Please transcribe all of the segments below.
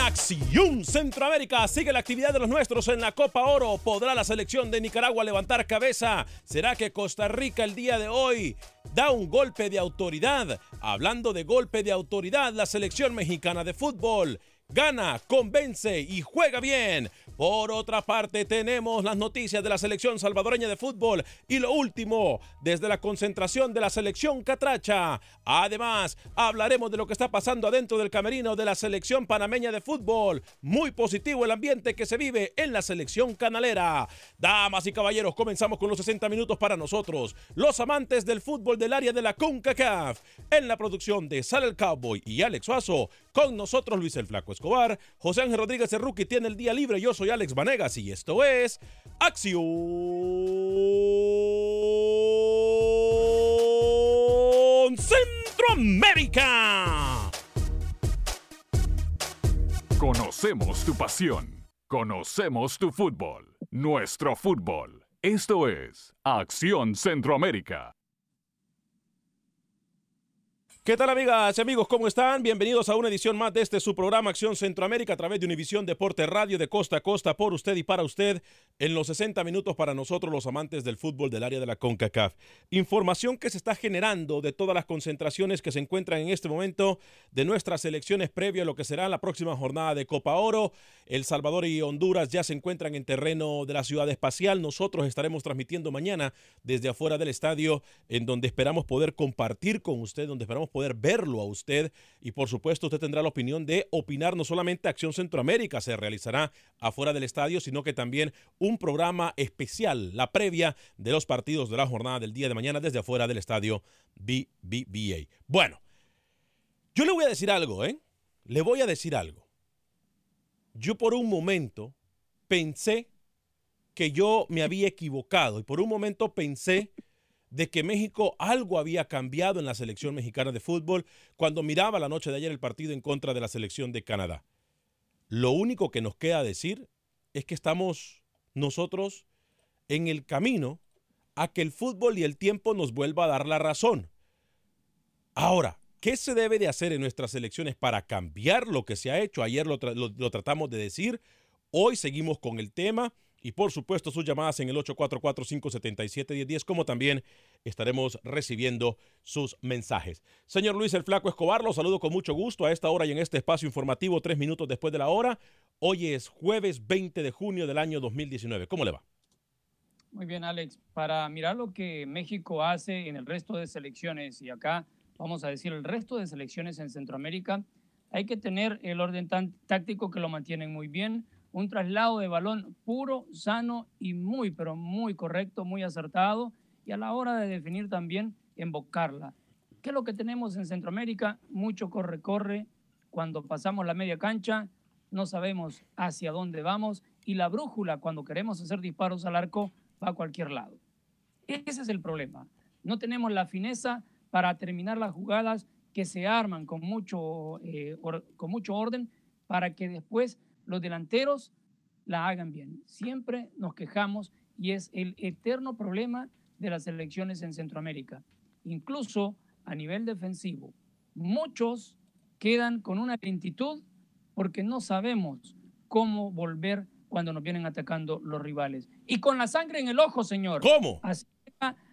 Acción Centroamérica sigue la actividad de los nuestros en la Copa Oro. ¿Podrá la selección de Nicaragua levantar cabeza? ¿Será que Costa Rica el día de hoy da un golpe de autoridad? Hablando de golpe de autoridad, la selección mexicana de fútbol gana, convence y juega bien. Por otra parte, tenemos las noticias de la selección salvadoreña de fútbol y lo último, desde la concentración de la selección catracha. Además, hablaremos de lo que está pasando adentro del camerino de la selección panameña de fútbol. Muy positivo el ambiente que se vive en la selección canalera. Damas y caballeros, comenzamos con los 60 minutos para nosotros, los amantes del fútbol del área de la CONCACAF. En la producción de Sal el Cowboy y Alex Suazo, con nosotros Luis el Flaco Escobar, José Ángel Rodríguez Rookie tiene el día libre, yo soy Alex Vanegas y esto es Acción Centroamérica. Conocemos tu pasión. Conocemos tu fútbol. Nuestro fútbol. Esto es Acción Centroamérica. ¿Qué tal amigas y amigos? ¿Cómo están? Bienvenidos a una edición más de este su programa Acción Centroamérica a través de Univisión Deporte Radio de costa a costa por usted y para usted en los 60 minutos para nosotros los amantes del fútbol del área de la CONCACAF. Información que se está generando de todas las concentraciones que se encuentran en este momento de nuestras selecciones previo a lo que será la próxima jornada de Copa Oro. El Salvador y Honduras ya se encuentran en terreno de la ciudad espacial. Nosotros estaremos transmitiendo mañana desde afuera del estadio en donde esperamos poder compartir con usted, donde esperamos poder verlo a usted y por supuesto usted tendrá la opinión de opinar no solamente Acción Centroamérica se realizará afuera del estadio, sino que también un programa especial, la previa de los partidos de la jornada del día de mañana desde afuera del estadio BBVA. Bueno, yo le voy a decir algo, ¿eh? Le voy a decir algo. Yo por un momento pensé que yo me había equivocado y por un momento pensé de que México algo había cambiado en la selección mexicana de fútbol cuando miraba la noche de ayer el partido en contra de la selección de Canadá. Lo único que nos queda decir es que estamos nosotros en el camino a que el fútbol y el tiempo nos vuelva a dar la razón. Ahora, ¿qué se debe de hacer en nuestras elecciones para cambiar lo que se ha hecho? Ayer lo, lo tratamos de decir, Hoy seguimos con el tema y por supuesto sus llamadas en el 844-577-1010, como también estaremos recibiendo sus mensajes. Señor Luis el Flaco Escobar, lo saludo con mucho gusto a esta hora y en este espacio informativo, tres minutos después de la hora. Hoy es jueves 20 de junio del año 2019. ¿Cómo le va? Muy bien, Alex. Para mirar lo que México hace en el resto de selecciones y acá, vamos a decir, el resto de selecciones en Centroamérica, hay que tener el orden táctico que lo mantienen muy bien un traslado de balón puro, sano y muy, pero muy correcto, muy acertado, y a la hora de definir también, embocarla. ¿Qué es lo que tenemos en Centroamérica? Mucho corre-corre. Cuando pasamos la media cancha, no sabemos hacia dónde vamos, y la brújula, cuando queremos hacer disparos al arco, va a cualquier lado. Ese es el problema. No tenemos la fineza para terminar las jugadas que se arman con mucho, eh, con mucho orden para que después los delanteros la hagan bien. Siempre nos quejamos y es el eterno problema de las elecciones en Centroamérica. Incluso a nivel defensivo, muchos quedan con una lentitud porque no sabemos cómo volver cuando nos vienen atacando los rivales. Y con la sangre en el ojo, señor. ¿Cómo?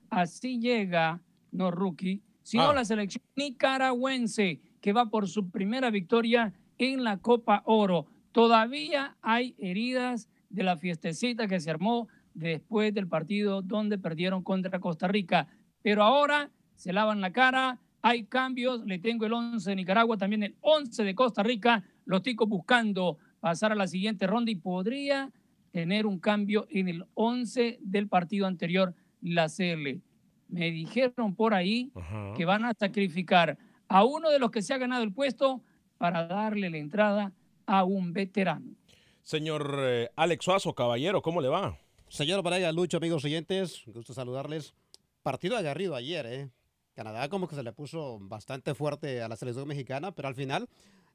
Así llega, no rookie, sino ah. la selección nicaragüense que va por su primera victoria en la Copa Oro. Todavía hay heridas de la fiestecita que se armó después del partido donde perdieron contra Costa Rica. Pero ahora se lavan la cara, hay cambios, le tengo el 11 de Nicaragua, también el 11 de Costa Rica, los ticos buscando pasar a la siguiente ronda y podría tener un cambio en el 11 del partido anterior, la CL. Me dijeron por ahí que van a sacrificar a uno de los que se ha ganado el puesto para darle la entrada a un veterano. Señor eh, Alex Suazo, caballero, ¿cómo le va? Señor Varela, Lucho, amigos oyentes, gusto saludarles. Partido agarrido ayer, ¿eh? Canadá como que se le puso bastante fuerte a la selección mexicana, pero al final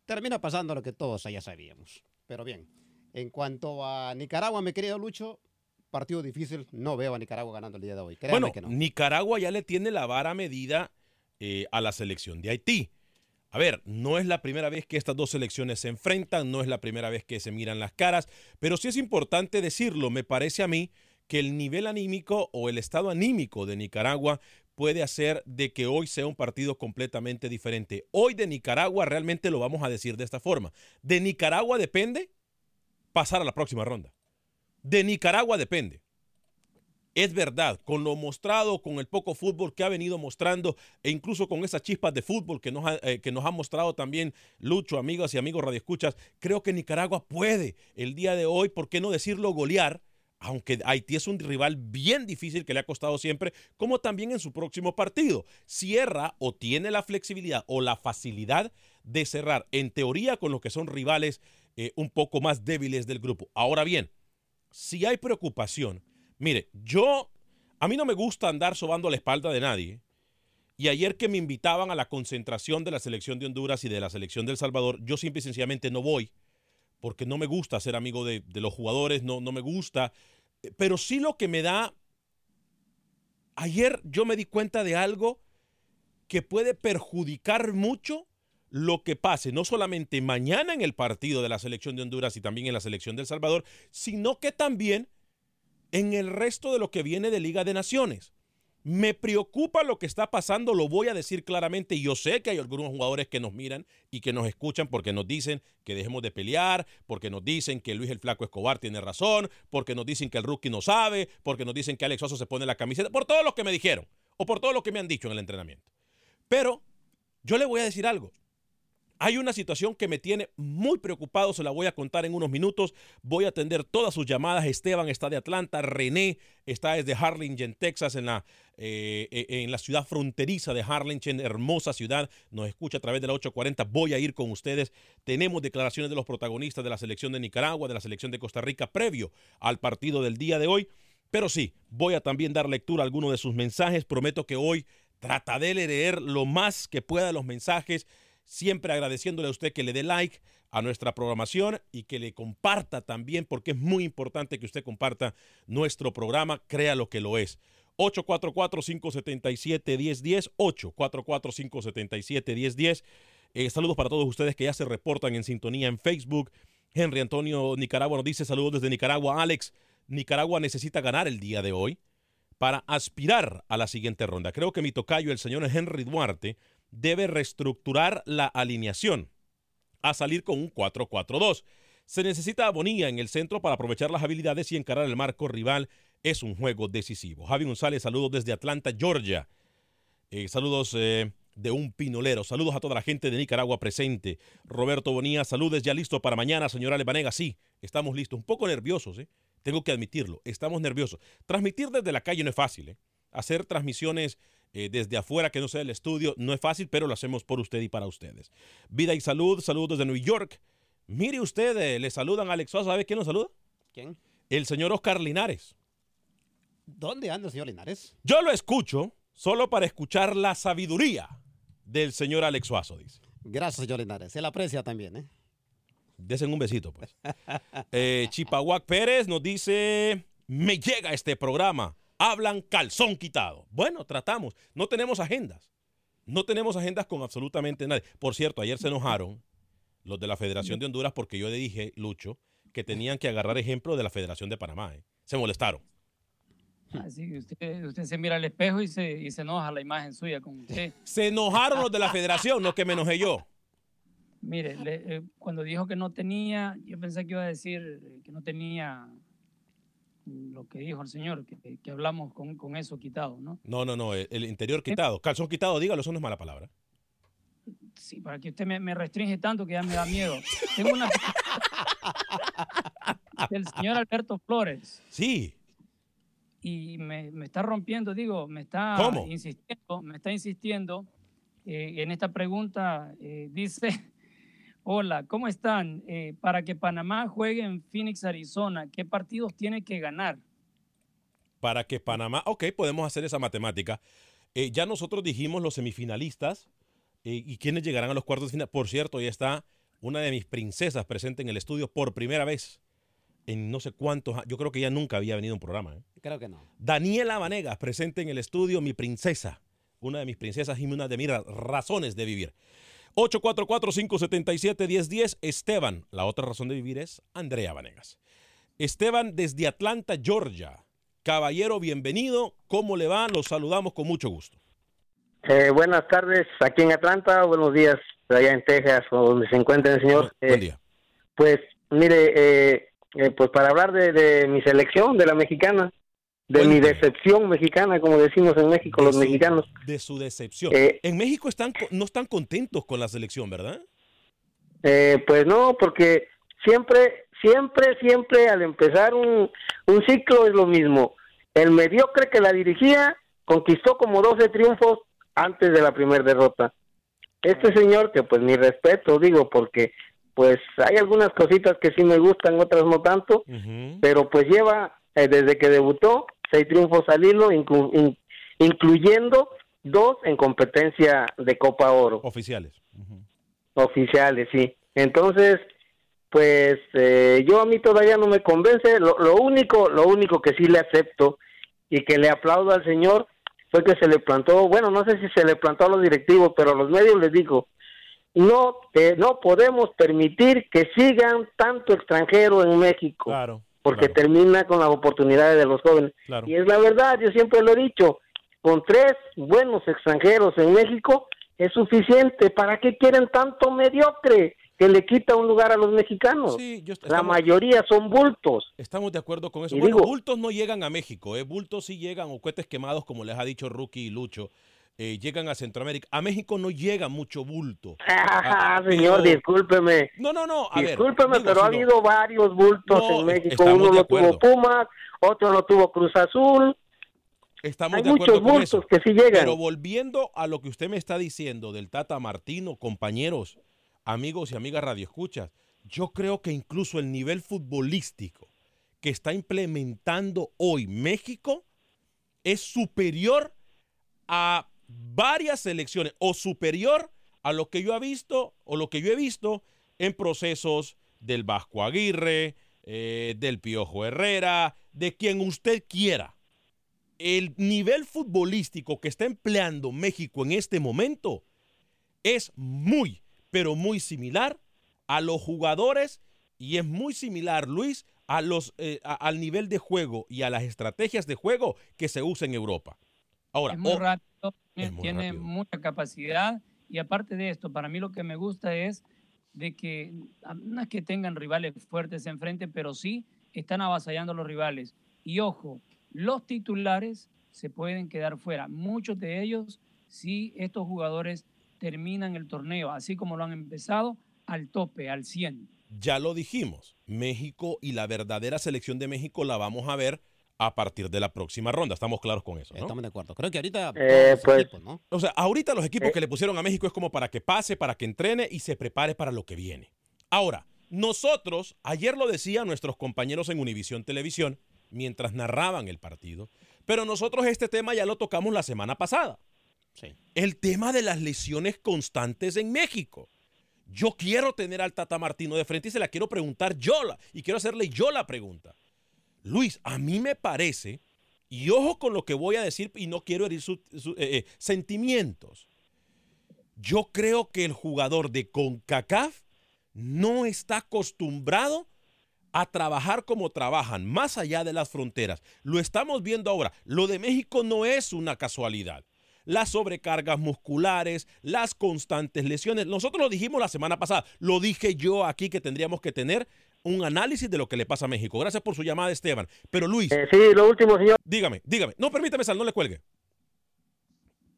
termina pasando lo que todos ya sabíamos. Pero bien, en cuanto a Nicaragua, mi querido Lucho, partido difícil, no veo a Nicaragua ganando el día de hoy. bueno, Nicaragua ya le tiene la vara medida eh, a la selección de Haití. A ver, no es la primera vez que estas dos selecciones se enfrentan, no es la primera vez que se miran las caras, pero sí es importante decirlo, me parece a mí que el nivel anímico o el estado anímico de Nicaragua puede hacer de que hoy sea un partido completamente diferente. Hoy de Nicaragua realmente lo vamos a decir de esta forma. De Nicaragua depende pasar a la próxima ronda. De Nicaragua depende es verdad, con lo mostrado, con el poco fútbol que ha venido mostrando e incluso con esas chispas de fútbol que nos ha, eh, que nos ha mostrado también Lucho, amigas y amigos radioescuchas, creo que Nicaragua puede el día de hoy, ¿por qué no decirlo golear? Aunque Haití es un rival bien difícil que le ha costado siempre, como también en su próximo partido. Cierra o tiene la flexibilidad o la facilidad de cerrar, en teoría, con los que son rivales eh, un poco más débiles del grupo. Ahora bien, si hay preocupación, Mire, yo, a mí no me gusta andar sobando la espalda de nadie. Y ayer que me invitaban a la concentración de la selección de Honduras y de la selección de El Salvador, yo simple y sencillamente no voy, porque no me gusta ser amigo de, los jugadores, no, no me gusta. Pero sí lo que me da, ayer yo me di cuenta de algo que puede perjudicar mucho lo que pase, no solamente mañana en el partido de la selección de Honduras y también en la selección de Salvador, sino que también en el resto de lo que viene de Liga de Naciones. Me preocupa lo que está pasando, lo voy a decir claramente. Yo sé que hay algunos jugadores que nos miran y que nos escuchan porque nos dicen que dejemos de pelear, porque nos dicen que Luis el Flaco Escobar tiene razón, porque nos dicen que el rookie no sabe, porque nos dicen que Alex Oso se pone la camiseta, por todo lo que me dijeron o por todo lo que me han dicho en el entrenamiento. Pero yo le voy a decir algo. Hay una situación que me tiene muy preocupado, se la voy a contar en unos minutos. Voy a atender todas sus llamadas. Esteban está de Atlanta, René está desde Harlingen, Texas, en la, eh, eh, en la ciudad fronteriza de Harlingen, hermosa ciudad. Nos escucha a través de la 840. Voy a ir con ustedes. Tenemos declaraciones de los protagonistas de la selección de Nicaragua, de la selección de Costa Rica, previo al partido del día de hoy. Pero sí, voy a también dar lectura a algunos de sus mensajes. Prometo que hoy trataré de leer lo más que pueda los mensajes siempre agradeciéndole a usted que le dé like a nuestra programación y que le comparta también, porque es muy importante que usted comparta nuestro programa, crea lo que lo es. 844-577-1010, 844-577-1010. Eh, saludos para todos ustedes que ya se reportan en sintonía en Facebook, Henry Antonio Nicaragua nos dice saludos desde Nicaragua. Alex, Nicaragua necesita ganar el día de hoy para aspirar a la siguiente ronda. Creo que mi tocayo, el señor Henry Duarte, debe reestructurar la alineación a salir con un 4-4-2. Se necesita Bonilla en el centro para aprovechar las habilidades y encarar el marco rival. Es un juego decisivo. Javi González, saludos desde Atlanta, Georgia. Eh, saludos eh, de un pinolero. Saludos a toda la gente de Nicaragua presente. Roberto Bonilla, saludos ya listo para mañana, señora Lebanega. Sí, estamos listos. Un poco nerviosos, ¿eh? Tengo que admitirlo. Estamos nerviosos. Transmitir desde la calle no es fácil, ¿eh? Hacer transmisiones eh, desde afuera que no sea el estudio no es fácil, pero lo hacemos por usted y para ustedes. Vida y salud, saludos desde New York. Mire usted, eh, le saludan a Alex Sosa. ¿Sabe quién nos saluda? ¿Quién? El señor Oscar Linares. ¿Dónde anda el señor Linares? Yo lo escucho solo para escuchar la sabiduría del señor Alex Suazo, dice. Gracias, señor Linares. Se le aprecia también, ¿eh? Desen un besito, pues. Eh, Chipahuac Pérez nos dice, me llega este programa, hablan calzón quitado. Bueno, tratamos, no tenemos agendas. No tenemos agendas con absolutamente nadie. Por cierto, ayer se enojaron los de la Federación de Honduras porque yo le dije, Lucho, que tenían que agarrar ejemplo de la Federación de Panamá. ¿eh? Se molestaron. Así usted, usted se mira al espejo y se, y se enoja la imagen suya con usted. Se enojaron los de la Federación, no que me enojé yo. Mire, le- eh, cuando dijo que no tenía, yo pensé que iba a decir que no tenía lo que dijo el señor, que, que hablamos con, con eso quitado, ¿no? No, no, no, el, el interior quitado. Calzón quitado, dígalo, eso no es mala palabra. Sí, para que usted me, me restringe tanto que ya me da miedo. Tengo una del señor Alberto Flores Sí, y me, me está rompiendo, digo, me está ¿Cómo? insistiendo, me está insistiendo eh, en esta pregunta. eh, dice, hola, ¿cómo están? Eh, para que Panamá juegue en Phoenix, Arizona, ¿qué partidos tiene que ganar? para que Panamá, ok, podemos hacer esa matemática. Eh, ya nosotros dijimos los semifinalistas eh, y quiénes llegarán a los cuartos de final. Por cierto, ya está una de mis princesas presente en el estudio por primera vez en no sé cuántos años. Yo creo que ya nunca había venido a un programa. ¿eh? Creo que no. Daniela Vanegas, presente en el estudio, mi princesa. Una de mis princesas y una de mis ra- razones de vivir. 844-577-1010. Esteban, la otra razón de vivir es Andrea Vanegas. Esteban desde Atlanta, Georgia. Caballero, bienvenido. ¿Cómo le va? Los saludamos con mucho gusto. Eh, buenas tardes aquí en Atlanta, buenos días allá en Texas, o donde se encuentra el señor. Buen Eh, día. pues mire, eh, eh, pues para hablar de, de mi selección, de la mexicana, de mi decepción mexicana, como decimos en México De los su- mexicanos. De su decepción. Eh, en México están, no están contentos con la selección, ¿verdad? Eh, pues no, porque siempre, siempre, siempre al empezar un, un ciclo es lo mismo. El mediocre que la dirigía conquistó como 12 triunfos antes de la primera derrota. Este señor, que pues mi respeto, digo, porque pues hay algunas cositas que sí me gustan, otras no tanto, pero pues lleva eh, desde que debutó seis triunfos al hilo, inclu- in- incluyendo dos en competencia de Copa Oro Oficiales. Oficiales, sí. Entonces, pues eh, yo a mí todavía no me convence. Lo, lo único, lo único que sí le acepto y que le aplaudo al señor fue que se le plantó, bueno, no sé si se le plantó a los directivos, pero a los medios les dijo, no, eh, no podemos permitir que sigan tanto extranjero en México, Claro. Porque claro, termina con las oportunidades de los jóvenes. claro. Y es la verdad, yo siempre lo he dicho, con tres buenos extranjeros en México es suficiente. ¿Para qué quieren tanto mediocre que le quita un lugar a los mexicanos? Sí, yo- la mayoría son bultos. Estamos de acuerdo con eso. Y Bueno, digo- bultos no llegan a México, ¿eh? bultos sí llegan, o cohetes quemados, como les ha dicho Rookie y Lucho, eh, llegan a Centroamérica. A México no llega mucho bulto. Ah, Ah, señor, pero- discúlpeme. No, no, no. A Discúlpeme, pero ha habido varios bultos No, en México. Uno lo tuvo. Pumas, otro lo tuvo Cruz Azul. Estamos Hay de acuerdo muchos con bultos eso. que sí llegan. Pero volviendo a lo que usted me está diciendo del Tata Martino, compañeros, amigos y amigas radioescuchas, yo creo que incluso el nivel futbolístico que está implementando hoy México es superior a varias selecciones o superior a lo que yo he visto o lo que yo he visto en procesos del Vasco Aguirre, eh, del Piojo Herrera, de quien usted quiera el nivel futbolístico que está empleando México en este momento es muy, pero muy similar a los jugadores y es muy similar, Luis, a los, eh, a- al nivel de juego y a las estrategias de juego que se usa en Europa. Ahora, es muy o- tiene rápido. mucha capacidad y aparte de esto, para mí lo que me gusta es de que no es que tengan rivales fuertes enfrente, pero sí están avasallando a los rivales. Y ojo, los titulares se pueden quedar fuera. Muchos de ellos, si estos jugadores terminan el torneo, así como lo han empezado, al tope, al 100. ya lo dijimos, México y la verdadera selección de México la vamos a ver a partir de la próxima ronda. Estamos claros con eso, ¿no? Estamos de acuerdo. Creo que ahorita Eh, los pues- equipos, ¿no? O sea, ahorita los equipos Eh. que le pusieron a México es como para que pase, para que entrene y se prepare para lo que viene. Ahora, nosotros, ayer lo decían nuestros compañeros en Univisión Televisión, mientras narraban el partido, pero nosotros este tema ya lo tocamos la semana pasada. Sí. El tema de las lesiones constantes en México. Yo quiero tener al Tata Martino de frente y se la quiero preguntar yo, la- y quiero hacerle yo la pregunta. Luis, a mí me parece, y ojo con lo que voy a decir y no quiero herir sus su- eh, eh, sentimientos. Yo creo que el jugador de CONCACAF no está acostumbrado a trabajar como trabajan, más allá de las fronteras. Lo estamos viendo ahora. Lo de México no es una casualidad. Las sobrecargas musculares, las constantes lesiones. Nosotros lo dijimos la semana pasada. Lo dije yo aquí que tendríamos que tener un análisis de lo que le pasa a México. Gracias por su llamada, Esteban. Pero Luis, Eh, sí, lo último, señor. dígame, dígame. No, permítame, Sal, no le cuelgue.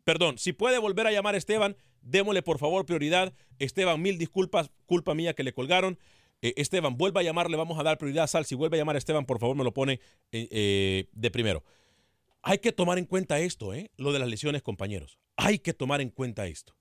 Perdón, si puede volver a llamar a Esteban, démosle por favor prioridad. Esteban, mil disculpas, culpa mía que le colgaron. Eh, Esteban, vuelva a llamarle, vamos a dar prioridad a Sal. Si vuelve a llamar a Esteban, por favor me lo pone eh, eh, de primero. Hay que tomar en cuenta esto, ¿eh? Lo de las lesiones, compañeros. Hay que tomar en cuenta esto.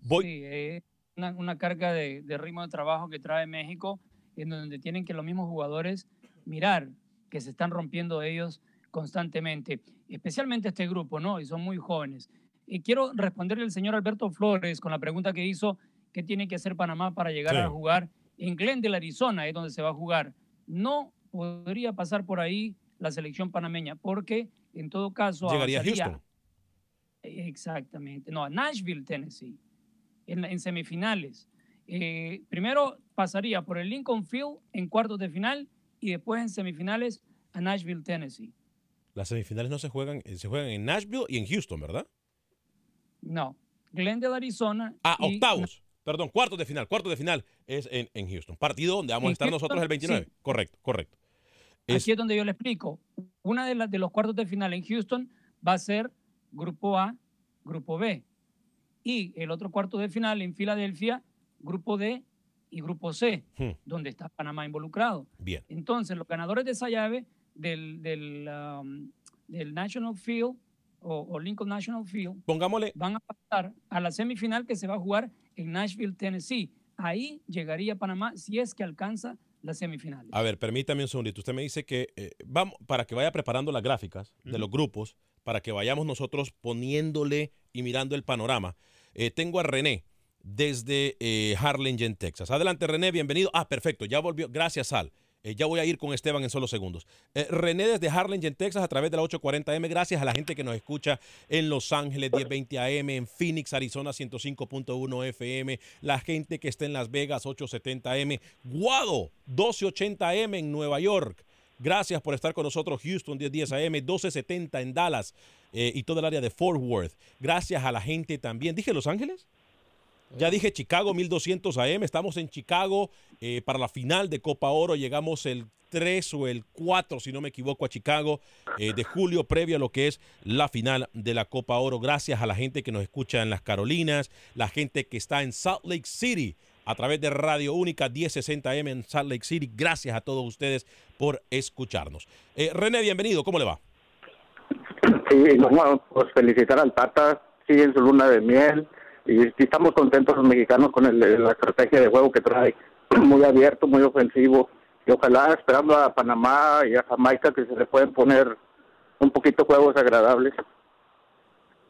Voy, Sí, es una, una carga de, de ritmo de trabajo que trae México, en donde tienen que los mismos jugadores mirar que se están rompiendo ellos constantemente, especialmente este grupo, ¿no? Y son muy jóvenes. Y quiero responderle al señor Alberto Flores con la pregunta que hizo, ¿qué tiene que hacer Panamá para llegar Sí. a jugar en Glendale, Arizona, es donde se va a jugar? No podría pasar por ahí la selección panameña, porque en todo caso llegaría a Houston. Exactamente. No, a Nashville, Tennessee, en, en semifinales. Eh, primero pasaría por el Lincoln Field en cuartos de final y después en semifinales a Nashville, Tennessee. Las semifinales no se juegan, eh, se juegan en Nashville y en Houston, ¿verdad? No, Glendale, Arizona. Ah, y- octavos. Perdón, cuartos de final. Cuartos de final es en, en Houston. Partido donde vamos a ¿En estar Houston? nosotros el 29. Sí. Correcto, correcto. Es- Aquí es donde yo le explico. Una de, las de los cuartos de final en Houston va a ser Grupo A, Grupo B. Y el otro cuarto de final en Filadelfia, Grupo D y Grupo C, Hmm. donde está Panamá involucrado. Bien. Entonces, los ganadores de esa llave del, del, um, del National Field o, o Lincoln National Field Pongámosle, van a pasar a la semifinal que se va a jugar en Nashville, Tennessee. Ahí llegaría Panamá si es que alcanza las semifinales. a ver, permítame un segundito. Usted me dice que eh, vamos, para que vaya preparando las gráficas de los grupos, para que vayamos nosotros poniéndole y mirando el panorama. Eh, tengo a René desde eh, Harlingen, Texas. Adelante, René, bienvenido. Ah, perfecto, ya volvió. Gracias, Sal. Eh, ya voy a ir con Esteban en solo segundos. Eh, René desde Harlingen, Texas, a través de la 840M. Gracias a la gente que nos escucha en Los Ángeles 1020 AM, en Phoenix, Arizona 105.1 FM, la gente que está en Las Vegas 870M, Guado 1280M en Nueva York. Gracias por estar con nosotros, Houston 1010 AM, 1270 en Dallas y todo el área de Fort Worth. Gracias a la gente también. ¿Dije Los Ángeles? Ya dije Chicago 1200 AM, estamos en Chicago eh, para la final de Copa Oro, llegamos el 3 o el 4, si no me equivoco, a Chicago eh, de julio, previo a lo que es la final de la Copa Oro. Gracias a la gente que nos escucha en las Carolinas, la gente que está en Salt Lake City a través de Radio Única 1060M en Salt Lake City. Gracias a todos ustedes por escucharnos. Eh, René, bienvenido, ¿cómo le va? Sí, no, pues felicitar al Tata, sigue en su luna de miel y, estamos contentos los mexicanos con el- la estrategia de juego que trae, muy abierto, muy ofensivo y ojalá esperando a Panamá y a Jamaica que se le pueden poner un poquito juegos agradables.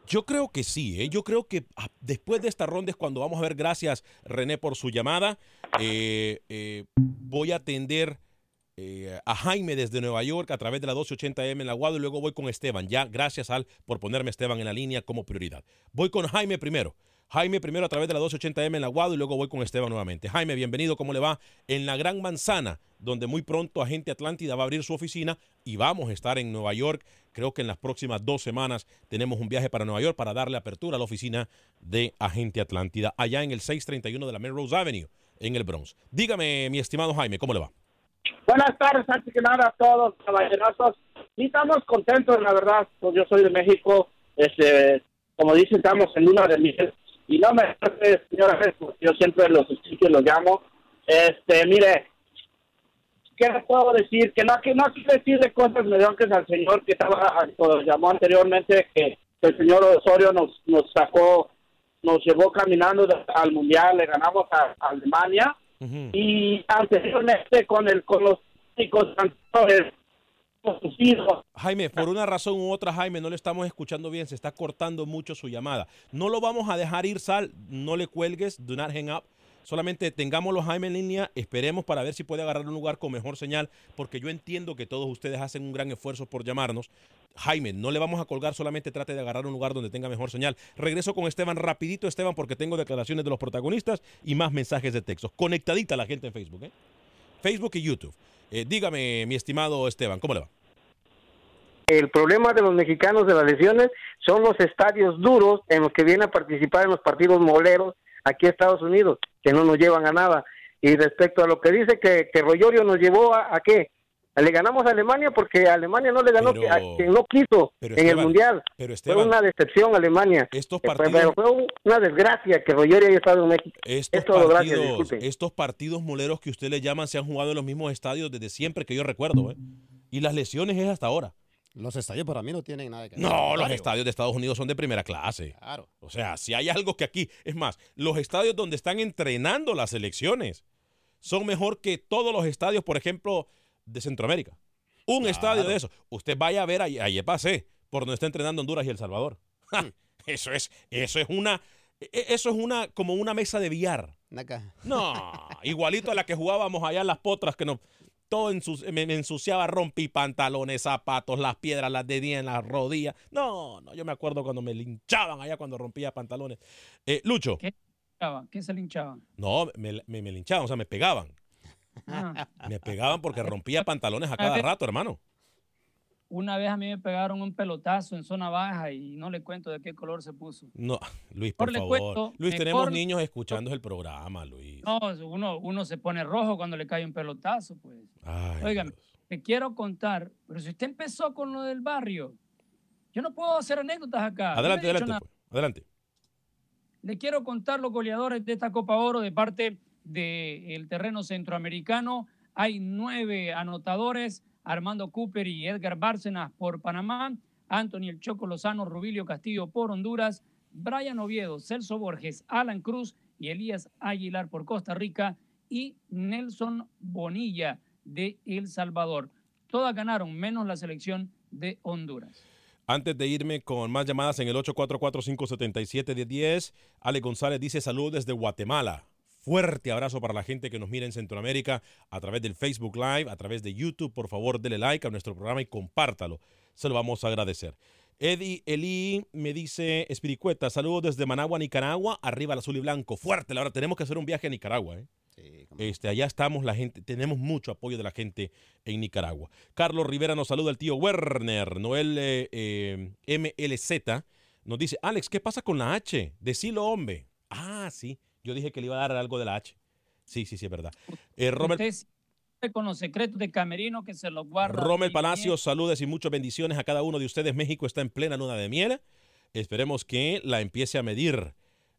Yo creo que sí, ¿eh? yo creo que ah, después de esta ronda es cuando vamos a ver, gracias René por su llamada, Eh, eh, voy a atender eh, a Jaime desde Nueva York a través de la 1280M en la Guado y luego voy con Esteban, ya gracias Al por ponerme Esteban en la línea como prioridad. Voy con Jaime primero. Jaime primero a través de la 280M en la Guado y luego voy con Esteban nuevamente. Jaime, bienvenido, ¿cómo le va? En la Gran Manzana, donde muy pronto Agente Atlántida va a abrir su oficina y vamos a estar en Nueva York. Creo que en las próximas dos semanas tenemos un viaje para Nueva York para darle apertura a la oficina de Agente Atlántida allá en el 631 de la Melrose Avenue en el Bronx. Dígame, mi estimado Jaime, ¿cómo le va? Buenas tardes, antes que nada a todos, caballerosos. Y estamos contentos, la verdad, pues yo soy de México, este, como dicen, estamos en una de mis... Y no me señora, yo siempre los escucho y los llamo. Este, mire, ¿qué les puedo decir? Que no, que no quiero decirle cosas mediocres al señor que estaba, pues, llamó anteriormente, que el señor Osorio nos, nos sacó, nos llevó caminando al Mundial, le ganamos a, a Alemania y anteriormente con el con los chicos anteriores. Jaime, por una razón u otra, Jaime, no le estamos escuchando bien, se está cortando mucho su llamada. No lo vamos a dejar ir, Sal, no le cuelgues, do not hang up. Solamente tengámoslo, Jaime, en línea, esperemos para ver si puede agarrar un lugar con mejor señal, porque yo entiendo que todos ustedes hacen un gran esfuerzo por llamarnos. Jaime, no le vamos a colgar, solamente trate de agarrar un lugar donde tenga mejor señal. Regreso con Esteban rapidito, Esteban, porque tengo declaraciones de los protagonistas y más mensajes de texto. Conectadita la gente en Facebook, ¿eh? Facebook y YouTube. Eh, dígame, mi estimado Esteban, ¿cómo le va? El problema de los mexicanos de las lesiones son los estadios duros en los que vienen a participar en los partidos moleros aquí a Estados Unidos, que no nos llevan a nada. Y respecto a lo que dice que, que Royorio nos llevó a, a qué? Le ganamos a Alemania porque Alemania no le ganó Pero- a quien no quiso pero en el Mundial. pero Fue Esteban, una decepción Alemania. Estos fue- partidos- pero fue una desgracia que Royorio haya estado en México. Estos es todo, gracias, partidos, disculpen. estos partidos moleros que usted le llaman se han jugado en los mismos estadios desde siempre que yo recuerdo. ¿eh? Y las lesiones es hasta ahora. Los estadios para mí no tienen nada que ver. No, los estadios de Estados Unidos son de primera clase. Claro. O sea, si hay algo que aquí, es más, los estadios donde están entrenando las selecciones son mejor que todos los estadios, por ejemplo, de Centroamérica. Un estadio de eso. Usted vaya a ver, ahí, ahí pasé, por donde está entrenando Honduras y El Salvador. Ja, Eso es, eso es una, e- eso es una, como una mesa de billar. Naca. No, igualito a la que jugábamos allá en las potras que nos todo ensu- me, me ensuciaba, rompí pantalones, zapatos, las piedras, las de día en las rodillas. No, no, yo me acuerdo cuando me linchaban allá cuando rompía pantalones. Eh, Lucho, ¿Qué? ¿Qué se linchaban? no, me, me- me linchaban, o sea, me pegaban. Ah, Me pegaban porque rompía pantalones a cada rato, hermano. Una vez a mí me pegaron un pelotazo en zona baja y no le cuento de qué color se puso. No, Luis, por favor. cuento, Luis, tenemos niños escuchando el programa, Luis. No, uno, uno se pone rojo cuando le cae un pelotazo, pues. Ay, Oigan, te quiero contar, pero si usted empezó con lo del barrio, yo no puedo hacer anécdotas acá. Adelante, me adelante, pues, adelante. Le quiero contar los goleadores de esta Copa Oro de parte del terreno centroamericano. Hay nueve anotadores, Armando Cooper y Edgar Bárcenas por Panamá, Anthony El Choco Lozano, Rubilio Castillo por Honduras, Brian Oviedo, Celso Borges, Alan Cruz y Elías Aguilar por Costa Rica y Nelson Bonilla de El Salvador. Todas ganaron, menos la selección de Honduras. Antes de irme con más llamadas en el 844-577-1010, Ale González dice saludos desde Guatemala. Fuerte abrazo para la gente que nos mira en Centroamérica a través del Facebook Live, a través de YouTube. Por favor, dele like a nuestro programa y compártalo. Se lo vamos a agradecer. Eddie Eli me dice, Espiricueta, saludos desde Managua, Nicaragua, arriba el azul y blanco. Fuerte, ahora tenemos que hacer un viaje a Nicaragua. ¿eh? Este, allá estamos la gente, tenemos mucho apoyo de la gente en Nicaragua. Carlos Rivera nos saluda el tío Werner, Noel eh, eh, MLZ nos dice, Alex, ¿qué pasa con la H? Decilo, hombre. Ah, sí, yo dije que le iba a dar algo de la H. Sí, sí, sí, es verdad. Eh, Robert, con los secretos de Camerino que se los guarda. Rommel bien, Palacios, saludos y muchas bendiciones a cada uno de ustedes. México está en plena luna de miel. Esperemos que la empiece a medir,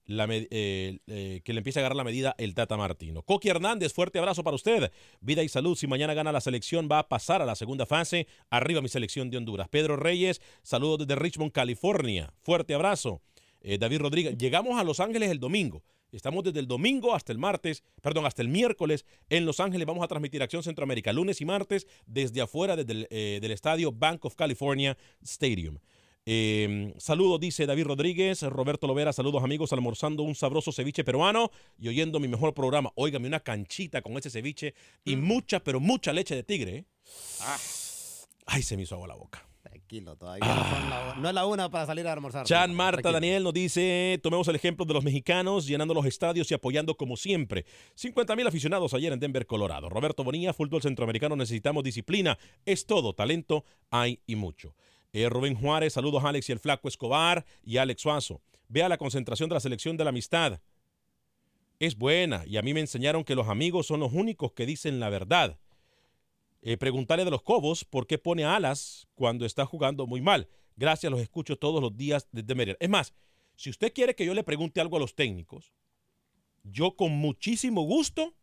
la eh, eh, que le empiece a agarrar la medida el Tata Martino. Coqui Hernández, fuerte abrazo para usted. Vida y salud. Si mañana gana la selección, va a pasar a la segunda fase. Arriba mi selección de Honduras. Pedro Reyes, saludos desde Richmond, California. Fuerte abrazo. Eh, David Rodríguez, llegamos a Los Ángeles el domingo. Estamos desde el domingo hasta el martes, perdón, hasta el miércoles en Los Ángeles. Vamos a transmitir Acción Centroamérica lunes y martes desde afuera desde el, eh, del estadio Bank of California Stadium. Eh, saludos, dice David Rodríguez. Roberto Lovera, saludos amigos, almorzando un sabroso ceviche peruano y oyendo mi mejor programa. Óigame, una canchita con ese ceviche y mucha, pero mucha leche de tigre. ¿eh? Ay, se me hizo agua la boca. Tranquilo, todavía no, es la una para salir a almorzar. Chan Tranquilo. Marta Daniel nos dice, tomemos el ejemplo de los mexicanos llenando los estadios y apoyando como siempre. 50 mil aficionados ayer en Denver, Colorado. Roberto Bonilla, fútbol centroamericano, necesitamos disciplina. Es todo, talento hay y mucho. Eh, Rubén Juárez, saludos a Alex y el flaco Escobar y Alex Suazo. Vea la concentración de la selección de la amistad. Es buena y a mí me enseñaron que los amigos son los únicos que dicen la verdad. Eh, preguntarle de los Cobos por qué pone alas cuando está jugando muy mal. Gracias, los escucho todos los días desde Mérida. Es más, si usted quiere que yo le pregunte algo a los técnicos, yo con muchísimo gusto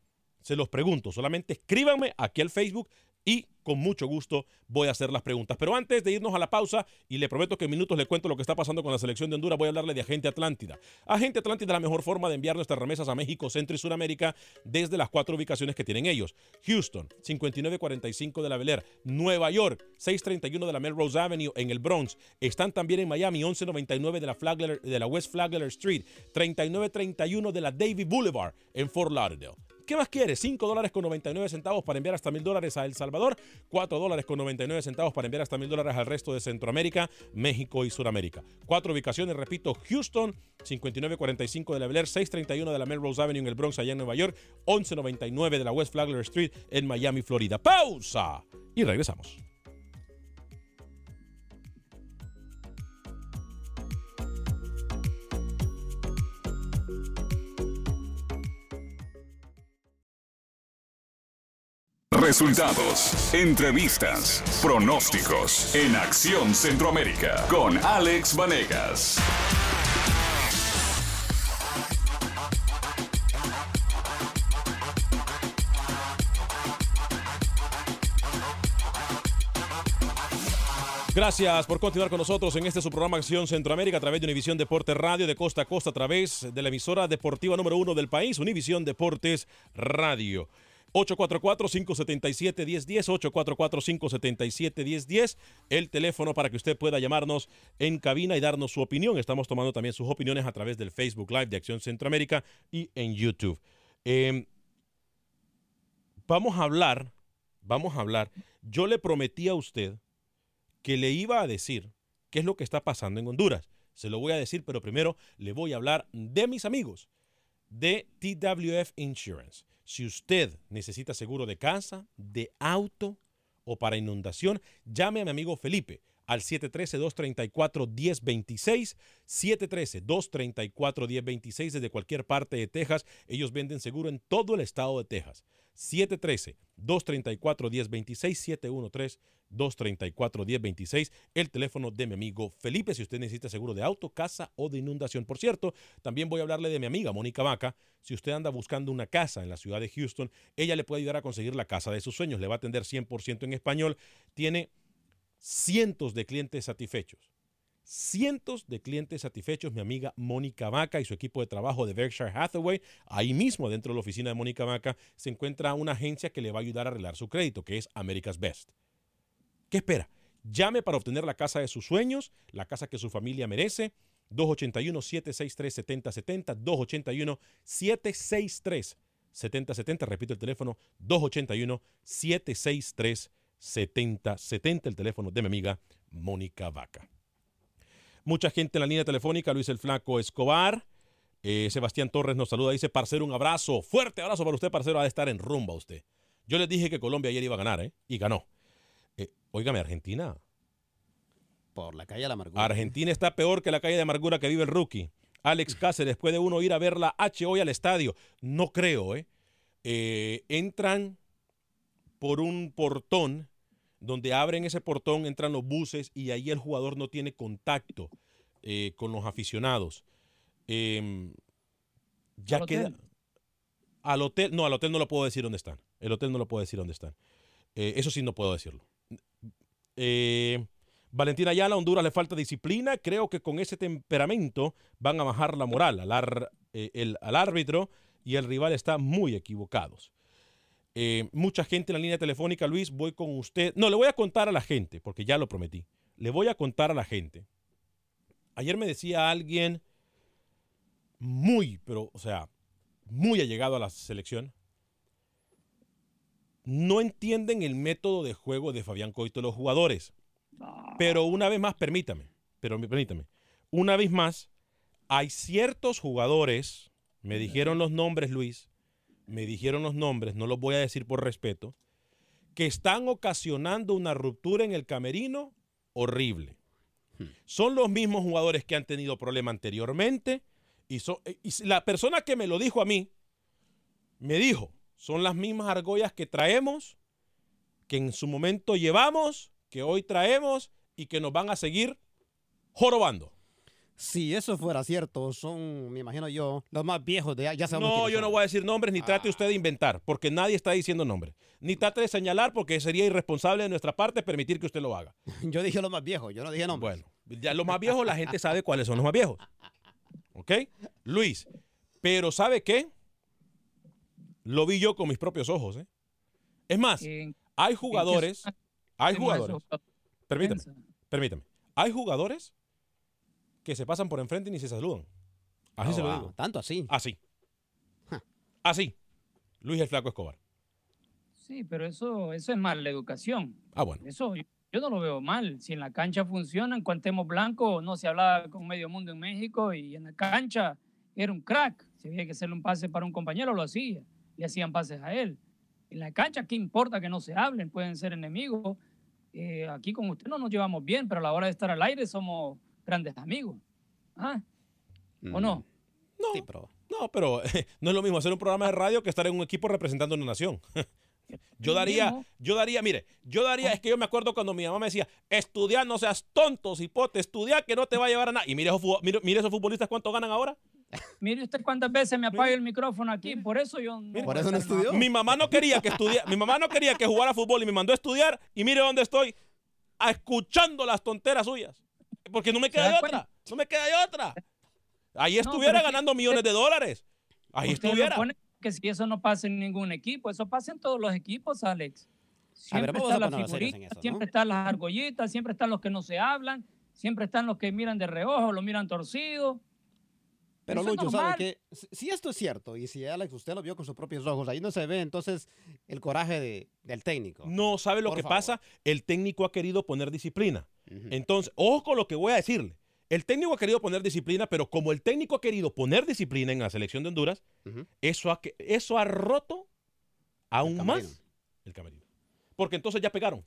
se los pregunto. Solamente escríbanme aquí al Facebook y con mucho gusto voy a hacer las preguntas. Pero antes de irnos a la pausa, y le prometo que en minutos le cuento lo que está pasando con la selección de Honduras, voy a hablarle de Agente Atlántida. Agente Atlántida es la mejor forma de enviar nuestras remesas a México, Centro y Sudamérica desde las cuatro ubicaciones que tienen ellos. Houston, 5945 de la Bel Air. Nueva York, 631 de la Melrose Avenue en el Bronx. Están también en Miami, 1199 de la, West Flagler Street. 3931 de la Davie Boulevard en Fort Lauderdale. ¿Qué más quieres? 5 dólares con 99 centavos para enviar hasta mil dólares a El Salvador, 4 dólares con 99 centavos para enviar hasta mil dólares al resto de Centroamérica, México y Sudamérica. Cuatro ubicaciones, repito, Houston, 5945 de la Bel Air, 631 de la Melrose Avenue en el Bronx, allá en Nueva York, 1199 de la West Flagler Street en Miami, Florida. Pausa y regresamos. Resultados, entrevistas, pronósticos en Acción Centroamérica con Alex Vanegas. Gracias por continuar con nosotros en este su programa Acción Centroamérica a través de Univisión Deportes Radio de costa a costa a través de la emisora deportiva número uno del país, Univisión Deportes Radio. 844-577-1010, 844-577-1010, el teléfono para que usted pueda llamarnos en cabina y darnos su opinión. Estamos tomando también sus opiniones a través del Facebook Live de Acción Centroamérica y en YouTube. Eh, vamos a hablar, vamos a hablar. Yo le prometí a usted que le iba a decir qué es lo que está pasando en Honduras. Se lo voy a decir, pero primero le voy a hablar de mis amigos de TWF Insurance. Si usted necesita seguro de casa, de auto o para inundación, llame a mi amigo Felipe al 713-234-1026, 713-234-1026 desde cualquier parte de Texas. Ellos venden seguro en todo el estado de Texas. 713-234-1026, 713-234-1026, el teléfono de mi amigo Felipe, si usted necesita seguro de auto, casa o de inundación. Por cierto, también voy a hablarle de mi amiga Mónica Vaca. Si usted anda buscando una casa en la ciudad de Houston, ella le puede ayudar a conseguir la casa de sus sueños. Le va a atender 100% en español. Tiene cientos de clientes satisfechos. Cientos de clientes satisfechos, mi amiga Mónica Vaca y su equipo de trabajo de Berkshire Hathaway. Ahí mismo, dentro de la oficina de Mónica Vaca, se encuentra una agencia que le va a ayudar a arreglar su crédito, que es America's Best. ¿Qué espera? Llame para obtener la casa de sus sueños, la casa que su familia merece. 281-763-7070, 281-763-7070. Repito el teléfono, 281-763-7070, el teléfono de mi amiga Mónica Vaca. Mucha gente en la línea telefónica, Luis el Flaco Escobar. Eh, Sebastián Torres nos saluda, dice, parcero, un abrazo, fuerte abrazo para usted, parcero, ha de estar en rumba usted. Yo les dije que Colombia ayer iba a ganar, ¿eh? Y ganó. Eh, óigame, Argentina. Por la calle de la amargura. Argentina está peor que la calle de amargura que vive el rookie. Alex Cáceres, puede uno ir a ver la H hoy al estadio. No creo, ¿eh? Eh, entran por un portón, donde abren ese portón, entran los buses y ahí el jugador no tiene contacto eh, con los aficionados. Em, ya ¿Al queda. hotel? Al hotel, no, al hotel no lo puedo decir dónde están. El hotel no lo puedo decir dónde están. Eh, eso sí no puedo decirlo. Eh, Valentina Ayala, Honduras le falta disciplina. Creo que con ese temperamento van a bajar la moral al, ar- el- al árbitro y el rival está muy equivocados. Eh, mucha gente en la línea telefónica, Luis, voy con usted. No, le voy a contar a la gente, porque ya lo prometí. Le voy a contar a la gente. Ayer me decía alguien muy, pero, o sea, muy allegado a la selección. No entienden el método de juego de Fabián Coito los jugadores. Pero una vez más, permítame, pero permítame, una vez más, hay ciertos jugadores, me dijeron los nombres, Luis, me dijeron los nombres, no los voy a decir por respeto, que están ocasionando una ruptura en el camerino horrible. Son los mismos jugadores que han tenido problema anteriormente y, son- y la persona que me lo dijo a mí, me dijo, son las mismas argollas que traemos, que en su momento llevamos, que hoy traemos y que nos van a seguir jorobando. Si eso fuera cierto, son, me imagino yo, los más viejos de ya sabemos No, yo no voy a decir nombres ni trate usted de inventar, porque nadie está diciendo nombres. Ni trate de señalar, porque sería irresponsable de nuestra parte permitir que usted lo haga. Yo dije los más viejos, yo no dije nombres. Bueno, ya los más viejos, la gente sabe cuáles son los más viejos. ¿Ok? Luis, pero ¿sabe qué? Lo vi yo con mis propios ojos, ¿eh? Es más, hay jugadores, hay jugadores, permítame, permítame, hay jugadores que se pasan por enfrente y ni se saludan. Así Oh, se lo wow, digo. Tanto así. Así. Así. Luis el Flaco Escobar. Sí, pero eso, eso es mala educación. Ah, bueno. Eso yo, yo no lo veo mal. Si en la cancha funciona, en Cuantemos Blanco no se hablaba con medio mundo en México y en la cancha era un crack. Si había que hacerle un pase para un compañero, lo hacía. Le hacían pases a él. En la cancha, ¿qué importa que no se hablen? Pueden ser enemigos. Eh, aquí con usted no nos llevamos bien, pero a la hora de estar al aire somos grandes amigos. ¿Ah? ¿O no? No, no, pero no es lo mismo hacer un programa de radio que estar en un equipo representando a una nación. Yo daría, yo daría, mire, yo daría, es que yo me acuerdo cuando mi mamá me decía, estudiar, no seas tonto, cipote, estudiar que no te va a llevar a nada. Y mire esos, mire, mire esos futbolistas cuánto ganan ahora. Mire usted cuántas veces me apaga el micrófono aquí, por eso yo no. voy a hacer nada. Mi mamá no quería que estudiara, mi mamá no quería que jugara fútbol y me mandó a estudiar y mire dónde estoy, a- escuchando las tonteras suyas. Porque no me queda de otra, no me queda de otra. Ahí estuviera ganando millones de dólares. Ahí estuviera. que si eso no pasa en ningún equipo, eso pasa en todos los equipos, Alex. Ver, Siempre están las figuritas, eso, ¿no? siempre están las argollitas, siempre están los que no se hablan, siempre están los que miran de reojo, lo miran torcido. Pero Eso es Lucho, ¿sabe que Si si esto es cierto, y si Alex usted lo vio con sus propios ojos, ahí no se ve entonces el coraje de- del técnico. No, ¿sabe lo Por que favor. pasa? El técnico ha querido poner disciplina. Entonces, ojo con lo que voy a decirle. El técnico ha querido poner disciplina, pero como el técnico ha querido poner disciplina en la selección de Honduras, eso, ha, eso ha roto aún más el camerino. Porque entonces ya pegaron.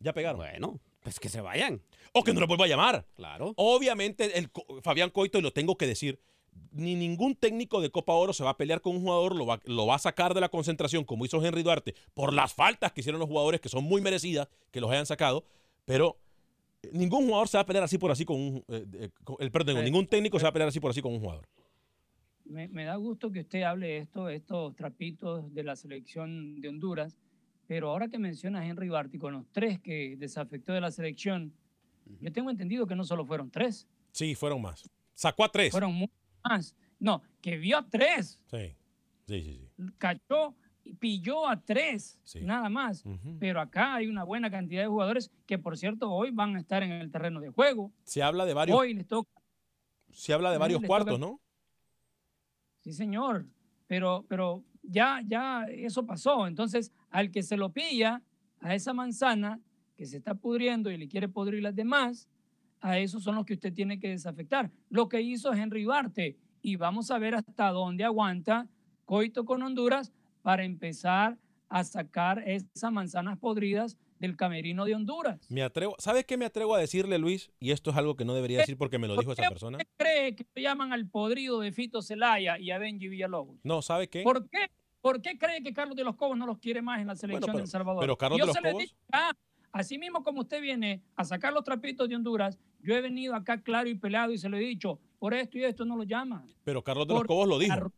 Ya pegaron. Bueno, pues que se vayan. O que no lo vuelva a llamar. Claro. Obviamente, el, Fabián Coito, y lo tengo que decir, ni ningún técnico de Copa Oro se va a pelear con un jugador, lo va, lo va a sacar de la concentración, como hizo Henry Duarte, por las faltas que hicieron los jugadores, que son muy merecidas que los hayan sacado, pero ningún jugador se va a pelear así por así con un. eh, eh, con- el, perdón, Eh, ningún técnico se va a pelear así por así con un jugador. Me, me da gusto que usted hable esto, estos trapitos de la selección de Honduras, pero ahora que menciona a Henry Barty con los tres que desafectó de la selección, yo tengo entendido que no solo fueron tres, Sí, fueron más. Sacó a tres. fueron muchos más. No, que vio a tres, Sí, sí, sí. sí. cachó pilló a tres, Sí. nada más. Pero acá hay una buena cantidad de jugadores que, por cierto, hoy van a estar en el terreno de juego. Se habla de varios, Hoy les toca. se habla de varios cuartos, toca- ¿no? Sí, señor. Pero, pero ya, ya eso pasó. Entonces, al que se lo pilla, a esa manzana que se está pudriendo y le quiere pudrir las demás, a esos son los que usted tiene que desafectar. Lo que hizo Henry Barte. Y vamos a ver hasta dónde aguanta Coito con Honduras para empezar a sacar esas manzanas podridas del camerino de Honduras. Me atrevo, ¿sabes qué me atrevo a decirle, Luis? Y esto es algo que no debería decir porque me lo dijo esa persona. ¿Usted cree que llaman al podrido de Fito Celaya y a Benji Villalobos? No, ¿sabe qué? ¿Por qué? ¿Por qué cree que Carlos de los Cobos no los quiere más en la selección pero- de El Salvador? pero Carlos Yo de los se lo he Cobos- dicho acá. Así mismo como usted viene a sacar los trapitos de Honduras, yo he venido acá claro y pelado y se lo he dicho, por esto y esto no lo llama. Pero Carlos de los Cobos lo dijo.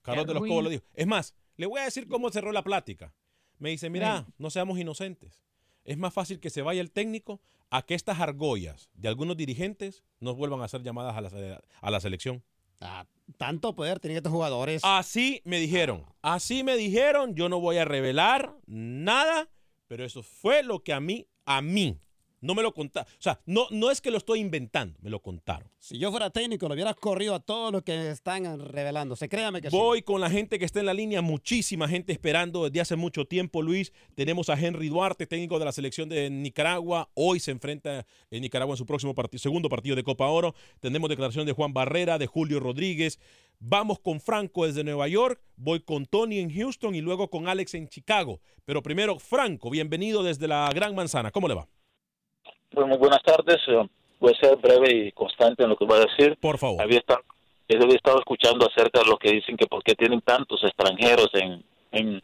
Carlos de los Cobos lo dijo. Es más, le voy a decir cómo cerró la plática. Me dice, mira, no seamos inocentes. Es más fácil que se vaya el técnico a que estas argollas de algunos dirigentes nos vuelvan a hacer llamadas a la, a la selección. Ah, tanto poder tienen estos jugadores. Así me dijeron. Así me dijeron. Yo no voy a revelar nada, pero eso fue lo que a mí, a mí, No me lo contaron. O sea, no, no es que lo estoy inventando, me lo contaron. Si yo fuera técnico, lo hubieras corrido a todos los que están revelándose. Créame que sí. Voy con la gente que está en la línea, muchísima gente esperando desde hace mucho tiempo, Luis. Tenemos a Henry Duarte, técnico de la selección de Nicaragua. Hoy se enfrenta en Nicaragua en su próximo partido, segundo partido de Copa Oro. Tenemos declaración de Juan Barrera, de Julio Rodríguez. Vamos con Franco desde Nueva York, voy con Tony en Houston y luego con Alex en Chicago. Pero primero, Franco, bienvenido desde la Gran Manzana. ¿Cómo le va? Pues muy buenas tardes. eh, Voy a ser breve y constante en lo que voy a decir. Por favor. Había estado, había estado escuchando acerca de lo que dicen que por qué tienen tantos extranjeros en, en,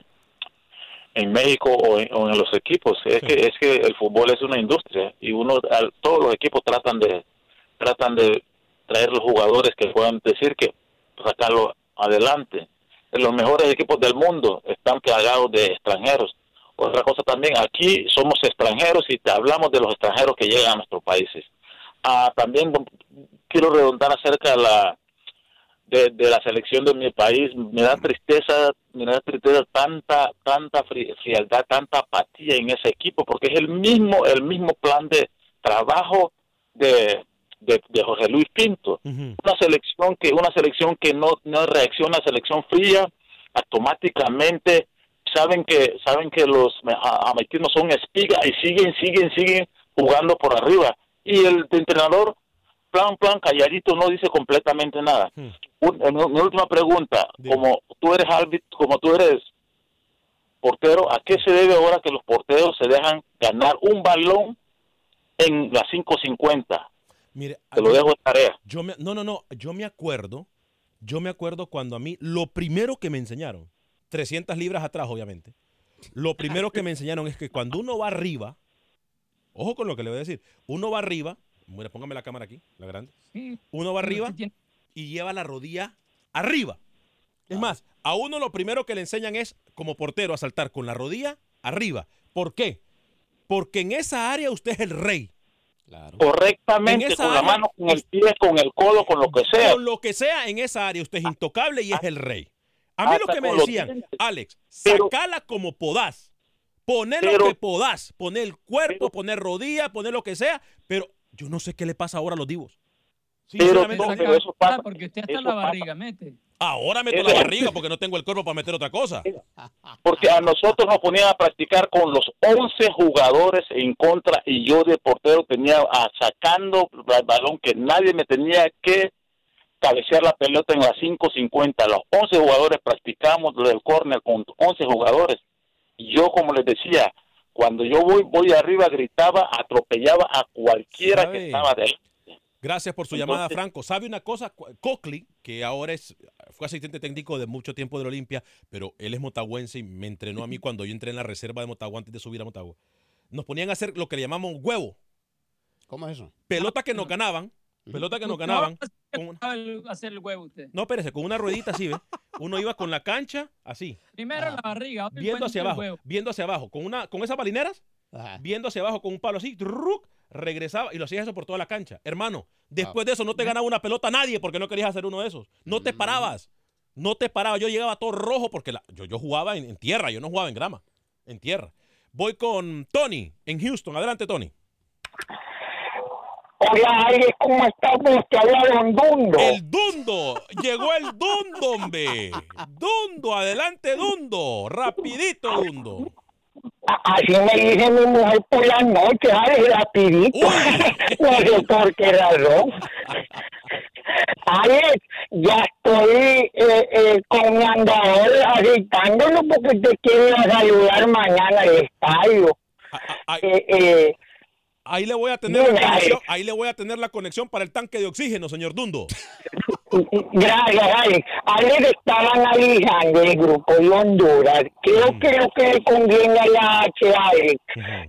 en México o en, o en los equipos. Es que es que el fútbol es una industria y uno al- todos los equipos tratan de tratan de traer los jugadores que puedan decir que sacarlo adelante. Los mejores equipos del mundo están plagados de extranjeros. Otra cosa también, aquí somos extranjeros y te hablamos de los extranjeros que llegan a nuestros países. Ah, también quiero redundar acerca de la de, de la selección de mi país. Me da tristeza, me da tristeza tanta tanta fri- frialdad, tanta apatía en ese equipo, porque es el mismo el mismo plan de trabajo de de, de José Luis Pinto. Una selección que una selección que no no reacciona, selección fría, automáticamente saben que saben que los americanos son espiga y siguen siguen siguen jugando por arriba. Y el entrenador plan plan calladito no dice completamente nada. Un- en mi última pregunta como tú eres árbitro como tú eres portero a qué se debe ahora que los porteros se dejan ganar un balón en las 5.50 Mire, te lo dejo de tarea. Yo me, no, no, no. Yo me acuerdo, yo me acuerdo cuando a mí, lo primero que me enseñaron, 300 libras atrás, obviamente, lo primero que me enseñaron es que cuando uno va arriba, ojo con lo que le voy a decir, uno va arriba, mira, póngame la cámara aquí, la grande, uno va arriba y lleva la rodilla arriba. Es más, a uno lo primero que le enseñan es, como portero, a saltar con la rodilla arriba. ¿Por qué? Porque en esa área usted es el rey. correctamente En esa con la mano con el pie con el codo con lo que sea Con lo que sea en esa área, usted es intocable y es el rey. A mí lo hasta que me decían. Alex, Pero- sacala como podás. Poner lo Pero- que podás. Poner el cuerpo, poner rodilla, poner lo que sea. Pero yo no sé qué le pasa ahora a los divos. Sinceramente, no, pero eso pasa. Porque usted hasta la pasa. barriga mete. ahora meto Eso- la barriga porque no tengo el cuerpo para meter otra cosa. porque a nosotros nos ponían a practicar con los 11 jugadores en contra y yo de portero tenía a, sacando el balón que nadie me tenía que cabecear la pelota en las 5.50. Los 11 jugadores practicamos lo del córner con 11 jugadores. Y yo, como les decía, cuando yo voy voy arriba, gritaba, atropellaba a cualquiera ¿Sabe? que estaba de ahí. Gracias por su Entonces- llamada, Franco. ¿Sabe una cosa? Coakley, que ahora es, fue asistente técnico de mucho tiempo de la Olimpia, pero él es motagüense y me entrenó a mí cuando yo entré en la reserva de Motagua antes de subir a Motagua. Nos ponían a hacer lo que le llamamos huevo. ¿Cómo es eso? Pelota que nos ganaban, pelota que nos ganaban. No, sabe hacer el huevo usted. No, espérese, con una ruedita así, ¿ve? Uno iba con la cancha así, Primero la barriga, ahora viendo hacia el abajo, huevo. viendo hacia abajo, con una con esas balineras, viendo hacia abajo con un palo así, truc, regresaba y lo hacías eso por toda la cancha. Hermano, después de eso no te ganaba una pelota nadie porque no querías hacer uno de esos. No te parabas. No te parabas. Yo llegaba todo rojo porque la- yo, yo jugaba en, en tierra, yo no jugaba en grama, en tierra. Voy con Tony en Houston. Adelante, Tony. Hola, Alex, ¿cómo estás? Te habla Don Dundo. El Dundo. Llegó el Dundo, hombre. Dundo, adelante, Dundo. Rapidito, Dundo. Así me dice mi mujer por la noche, Alex, rapidito. no sé por qué razón. Alex, ya estoy eh, eh, con mi andador agitándolo porque te quiero saludar mañana al estadio. Eh, eh, Ahí le voy a tener la conexión. Ahí le voy a tener la conexión para el tanque de oxígeno, señor Dundo. Gracias, Alex. Alex estaba analizando el grupo de Honduras. Creo que lo que le conviene a la H, Alex,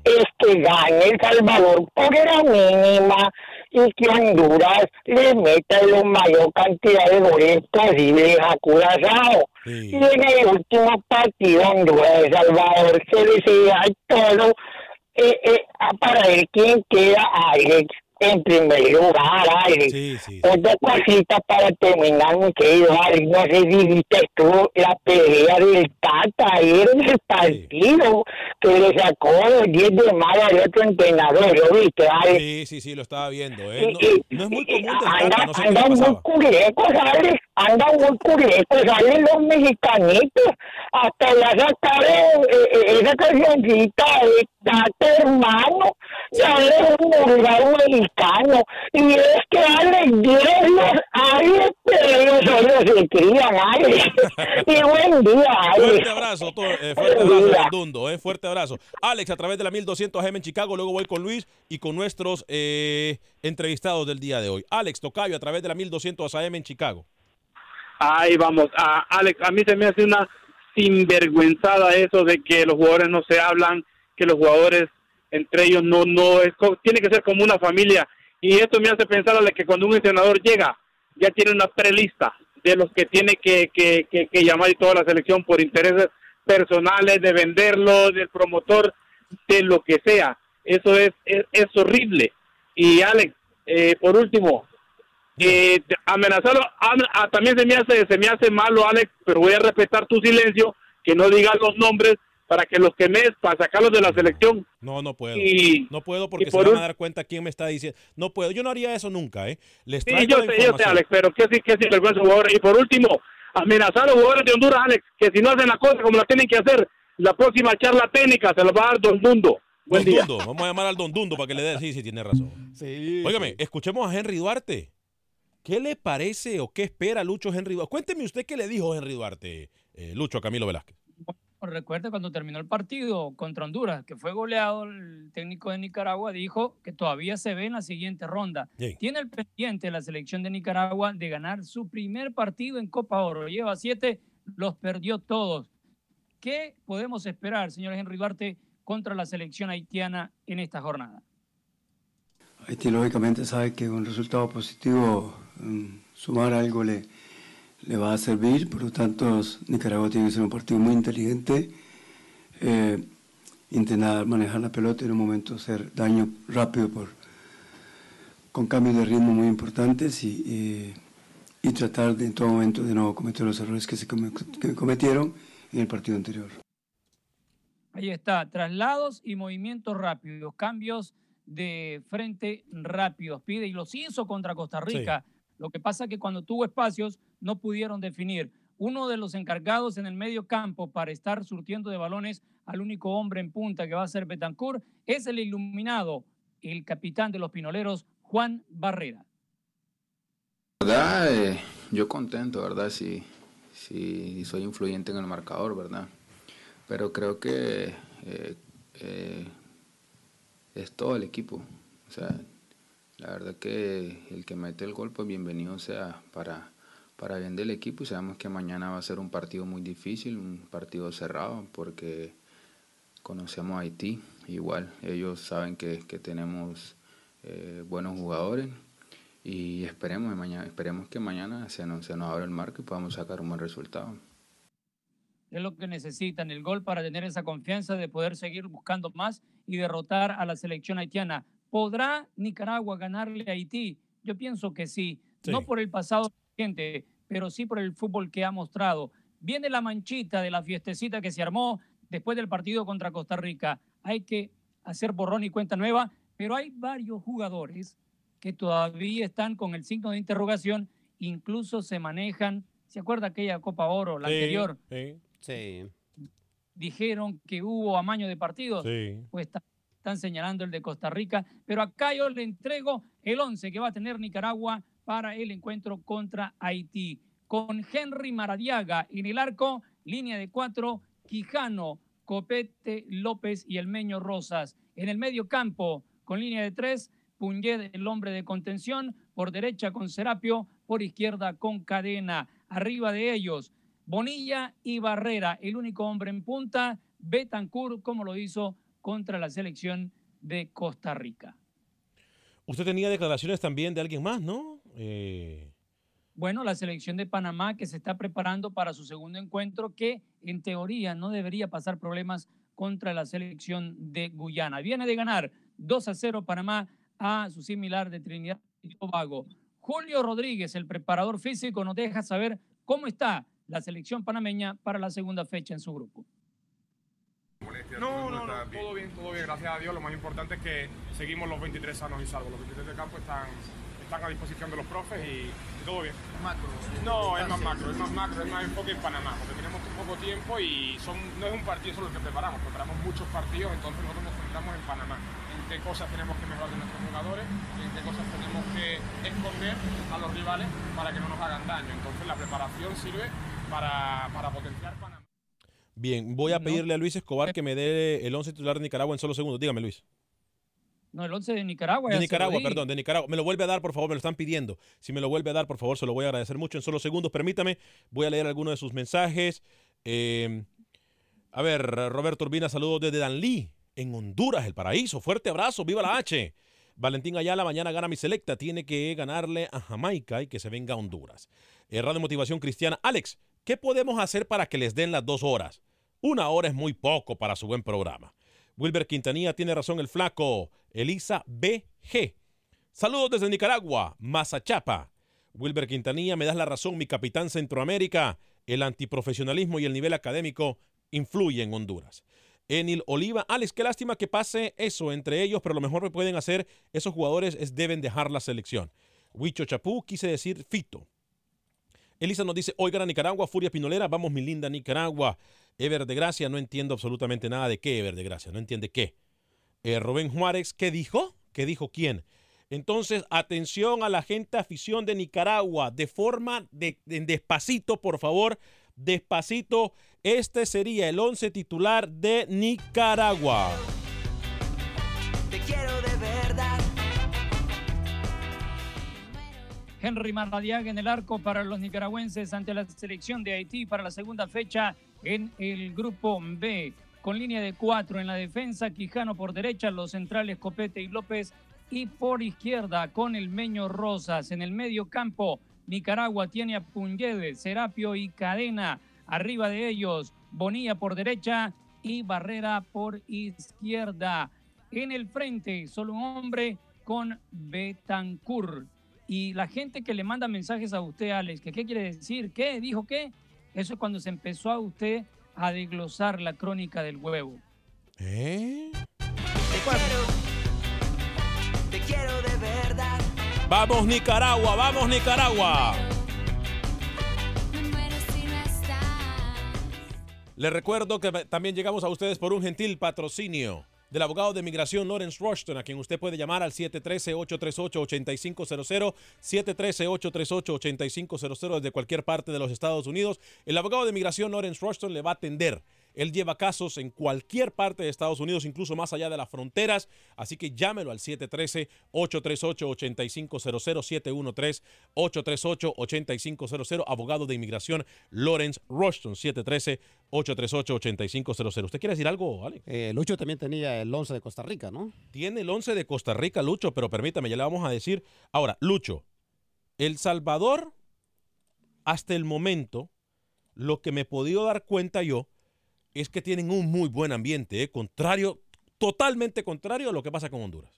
es que gane El Salvador por la mínima y que Honduras le meta la mayor cantidad de goles posibles a Curazao. Y en el último partido Honduras-El Salvador se decía todo eh, eh, para ver quién queda, Alex. en primer lugar, Alex. Otra cosita para terminar, mi querido Alex. No sé si viste tú la pelea del Tata ayer en el partido que le sacó los 10 de mayo al otro entrenador. ¿Lo viste, Alex? Sí, sí, sí, lo estaba viendo. ¿eh? No, no es muy común del Tata, Tata, no sé qué le andan muy culecos, Alex. Andan muy culecos. Salen los mexicanitos. Hasta ya sacaron eh, eh, esa cancioncita de Tata, hermano. Ya eres un vulgar mexicano. Y es que Alex, Dios los Alex, pero ellos solo se crían, Alex. y buen día, Alex. Fuerte abrazo, to- eh, fuerte abrazo, Don Dundo, eh, fuerte abrazo. Alex, a través de la 1200 AM en Chicago, luego voy con Luis y con nuestros entrevistados del día de hoy. Alex Tocayo, a través de la 1200 AM en Chicago. Ahí vamos. A Alex, a mí se me hace una sinvergüenzada eso de que los jugadores no se hablan, que los jugadores entre ellos no, no, es, tiene que ser como una familia. Y esto me hace pensar Ale, que cuando un entrenador llega, ya tiene una prelista de los que tiene que, que, que, que llamar y toda la selección por intereses personales, de venderlo, del promotor, de lo que sea. Eso es, es, es horrible. Y Alex, eh, por último, eh, amenazarlo am- ah, también se me hace se me hace malo Alex pero voy a respetar tu silencio que no digas los nombres para que los quemes para sacarlos de la selección No, no puedo. Y- no puedo porque y se van a dar cuenta quién me está diciendo. No puedo. Yo no haría eso nunca, ¿eh? Les sí traigo yo la sé yo sé. Alex pero que sí que sí vergüenza jugadores y por último amenazar a los jugadores de Honduras Alex que si no hacen la cosa como la tienen que hacer la próxima charla técnica se la va a dar Don Mundo buen Don día Dundo, vamos a llamar al Don Dundo para que le dé. Sí, sí, tiene razón. Óigame, escuchemos a Henry Duarte. ¿Qué le parece o qué espera Lucho Henry Duarte? Cuénteme usted qué le dijo Henry Duarte, eh, Lucho a Camilo Velázquez. Recuerda cuando terminó el partido contra Honduras, que fue goleado, el técnico de Nicaragua dijo que todavía se ve en la siguiente ronda. Sí. Tiene el pendiente la selección de Nicaragua de ganar su primer partido en Copa Oro. Lleva siete, los perdió todos. ¿Qué podemos esperar, señor Henry Duarte, contra la selección haitiana en esta jornada? Haití lógicamente sabe que un resultado positivo, sumar algo le, le va a servir, por lo tanto Nicaragua tiene que ser un partido muy inteligente, eh, intentar manejar la pelota y en un momento hacer daño rápido por, con cambios de ritmo muy importantes y, y- y tratar de, en todo momento de no cometer los errores que se come- que cometieron en el partido anterior. Ahí está, traslados y movimientos rápidos, cambios de frente rápidos. Pide y los hizo contra Costa Rica. Lo que pasa es que cuando tuvo espacios no pudieron definir. Uno de los encargados en el medio campo para estar surtiendo de balones al único hombre en punta que va a ser Betancourt es el iluminado, el capitán de los Pinoleros, Juan Barrera. eh, yo contento, ¿verdad? Si soy influyente en el marcador, ¿verdad? Pero creo que eh, eh, es todo el equipo. O sea, la verdad que el que mete el gol, pues bienvenido sea para, para bien del equipo y sabemos que mañana va a ser un partido muy difícil, un partido cerrado, porque conocemos a Haití, igual ellos saben que, que tenemos eh, buenos jugadores y esperemos, mañana, esperemos que mañana se nos, se nos abra el marco y podamos sacar un buen resultado. Es lo que necesitan, el gol para tener esa confianza de poder seguir buscando más y derrotar a la selección haitiana. ¿Podrá Nicaragua ganarle a Haití? Yo pienso que sí, Sí. no por el pasado reciente, pero sí por el fútbol que ha mostrado. Viene la manchita de la fiestecita que se armó después del partido contra Costa Rica. Hay que hacer borrón y cuenta nueva, pero hay varios jugadores que todavía están con el signo de interrogación, incluso se manejan. ¿Se acuerda aquella Copa Oro, la Sí, anterior? Sí. Sí. dijeron que hubo amaño de partidos, Sí. pues está- están señalando el de Costa Rica, pero acá yo le entrego el 11 que va a tener Nicaragua para el encuentro contra Haití, con Henry Maradiaga en el arco, línea de cuatro, Quijano, Copete, López y el Meño Rosas. En el medio campo, con línea de tres, Puñed, el hombre de contención, por derecha con Serapio, por izquierda con Cadena. Arriba de ellos, Bonilla y Barrera, el único hombre en punta, Betancourt, como lo hizo contra la selección de Costa Rica. Usted tenía declaraciones también de alguien más, ¿no? Eh, Bueno, la selección de Panamá que se está preparando para su segundo encuentro, que en teoría no debería pasar problemas contra la selección de Guyana. Viene de ganar 2 a 0 Panamá a su similar de Trinidad y Tobago. Julio Rodríguez, el preparador físico, nos deja saber cómo está la selección panameña para la segunda fecha en su grupo. No, no, no, todo bien, todo bien, gracias a Dios. Lo más importante es que seguimos los 23 sanos y salvos. Los 23 de campo están, están a disposición de los profes y, y todo bien. Macro. No, es más macro, es más macro, es más enfoque en Panamá, porque tenemos poco tiempo y son, no es un partido solo el que preparamos, preparamos muchos partidos, entonces nosotros nos centramos en Panamá, en qué cosas tenemos que mejorar de nuestros jugadores, en qué cosas tenemos que esconder a los rivales para que no nos hagan daño. Entonces la preparación sirve para, para potenciar Panamá. Bien, voy a pedirle a Luis Escobar que me dé el 11 titular de Nicaragua en solo segundos. Dígame, Luis. No, el 11 de Nicaragua. De Nicaragua, perdón, de Nicaragua. Me lo vuelve a dar, por favor, me lo están pidiendo. Si me lo vuelve a dar, por favor, se lo voy a agradecer mucho en solo segundos. Permítame, voy a leer algunos de sus mensajes. Eh, a ver, Roberto Urbina, saludos desde Danlí, en Honduras, el paraíso. Fuerte abrazo, viva la H. Valentín Ayala, mañana gana mi selecta. Tiene que ganarle a Jamaica y que se venga a Honduras. Eh, Radio Motivación Cristiana. Alex, ¿qué podemos hacer para que les den las dos horas? Una hora es muy poco para su buen programa. Wilber Quintanilla tiene razón el flaco. Elisa BG. Saludos desde Nicaragua, Mazachapa. Wilber Quintanilla, me das la razón, mi capitán Centroamérica. El antiprofesionalismo y el nivel académico influyen en Honduras. Enil Oliva, Alex, qué lástima que pase eso entre ellos, pero lo mejor que pueden hacer esos jugadores es deben dejar la selección. Huicho Chapú, quise decir Fito. Elisa nos dice, oigan a Nicaragua, Furia Pinolera, vamos mi linda Nicaragua. Ever de Gracia, no entiendo absolutamente nada de qué, Ever de Gracia, no entiende qué. Eh, Rubén Juárez, ¿qué dijo? ¿Qué dijo quién? Entonces, atención a la gente afición de Nicaragua, de forma de, de- despacito, por favor, despacito. Este sería el 11 titular de Nicaragua. Te quiero Henry Maradiaga en el arco para los nicaragüenses ante la selección de Haití para la segunda fecha en el grupo B. Con línea de cuatro en la defensa, Quijano por derecha, los centrales Copete y López y por izquierda con el Meño Rosas. En el medio campo, Nicaragua tiene a Puñede, Serapio y Cadena. Arriba de ellos, Bonilla por derecha y Barrera por izquierda. En el frente, solo un hombre con Betancourt. Y la gente que le manda mensajes a usted, Alex, que qué quiere decir, qué, dijo qué, eso es cuando se empezó a usted a desglosar la crónica del huevo. ¿Eh? Te quiero de verdad. Vamos Nicaragua, vamos Nicaragua. Les recuerdo que también llegamos a ustedes por un gentil patrocinio del abogado de migración Lawrence Rushton, a quien usted puede llamar al 713-838-8500, 713-838-8500 desde cualquier parte de los Estados Unidos. El abogado de migración Lawrence Rushton le va a atender. Él lleva casos en cualquier parte de Estados Unidos, incluso más allá de las fronteras. Así que llámelo al 713-838-8500, 713-838-8500, abogado de inmigración Lawrence Rushton, 713-838-8500. ¿Usted quiere decir algo, Alex? Eh, Lucho también tenía el 11 de Costa Rica, ¿no? Tiene el 11 de Costa Rica, Lucho, pero permítame, ya le vamos a decir. Ahora, Lucho, El Salvador, hasta el momento, lo que me he podido dar cuenta yo es que tienen un muy buen ambiente, ¿eh? contrario, totalmente contrario a lo que pasa con Honduras.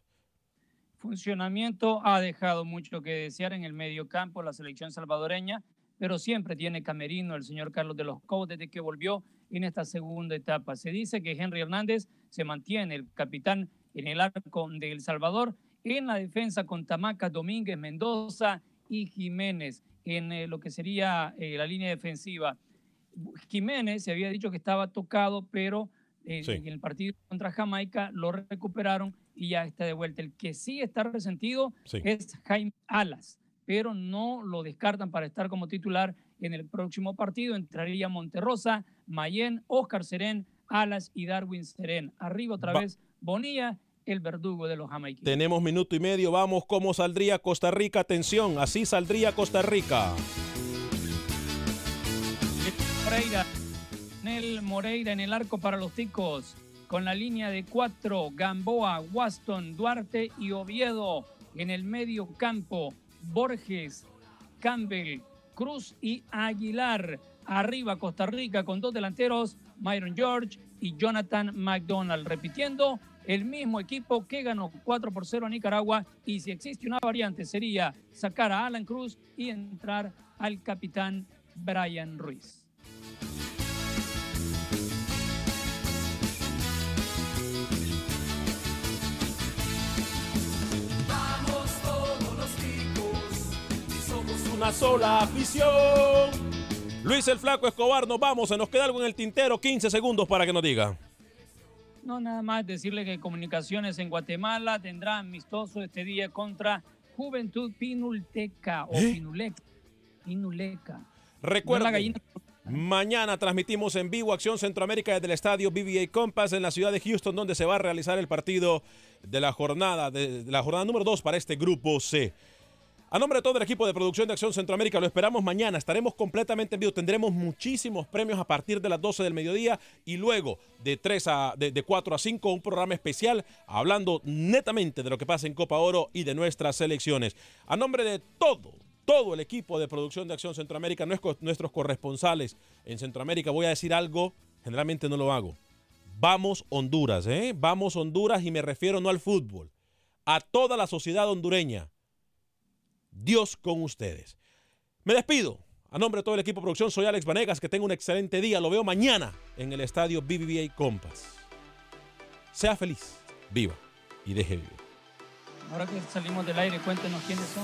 Funcionamiento ha dejado mucho que desear en el medio campo la selección salvadoreña, pero siempre tiene camerino el señor Carlos de los Cobos desde que volvió en esta segunda etapa. Se dice que Henry Hernández se mantiene el capitán en el arco de El Salvador, en la defensa con Tamaca, Domínguez, Mendoza y Jiménez en eh, lo que sería eh, la línea defensiva. Jiménez se había dicho que estaba tocado, pero eh, Sí. en el partido contra Jamaica lo recuperaron y ya está de vuelta. El que sí está resentido Sí. es Jaime Alas, pero no lo descartan para estar como titular en el próximo partido. Entraría Monterrosa, Mayen, Oscar Serén, Alas y Darwin Serén. Arriba otra Va- vez Bonilla, el verdugo de los jamaiquinos. Tenemos minuto y medio, vamos, ¿cómo saldría Costa Rica? Atención, así saldría Costa Rica. Moreira, Nel Moreira en el arco para los ticos, con la línea de cuatro, Gamboa, Waston, Duarte y Oviedo. En el medio campo, Borges, Campbell, Cruz y Aguilar. Arriba Costa Rica con dos delanteros, Myron George y Jonathan McDonald. Repitiendo, el mismo equipo que ganó 4 por 0 a Nicaragua y si existe una variante sería sacar a Alan Cruz y entrar al capitán Brian Ruiz. Una sola afición. Luis el Flaco Escobar, nos vamos, se nos queda algo en el tintero, 15 segundos para que nos diga. No, nada más decirle que Comunicaciones en Guatemala tendrá amistoso este día contra Juventud Pinulteca o ¿Eh? Pinuleca. Pinuleca. Recuerda, mañana transmitimos en vivo Acción Centroamérica desde el estadio BBA Compass en la ciudad de Houston, donde se va a realizar el partido de la jornada, de, de la jornada número 2 para este grupo C. A nombre de todo el equipo de producción de Acción Centroamérica, lo esperamos mañana. Estaremos completamente en vivo. Tendremos muchísimos premios a partir de las 12 del mediodía y luego de, 3 a, de, de 4 a 5 un programa especial hablando netamente de lo que pasa en Copa Oro y de nuestras selecciones. A nombre de todo, todo el equipo de producción de Acción Centroamérica, nuestros corresponsales en Centroamérica, voy a decir algo, generalmente no lo hago. Vamos Honduras, ¿eh? Vamos Honduras y me refiero no al fútbol, a toda la sociedad hondureña. Dios con ustedes. Me despido. A nombre de todo el equipo de producción, soy Alex Vanegas. Que tenga un excelente día. Lo veo mañana en el estadio BBVA Compass. Sea feliz, viva y deje vivir. Ahora que salimos del aire, cuéntenos quiénes son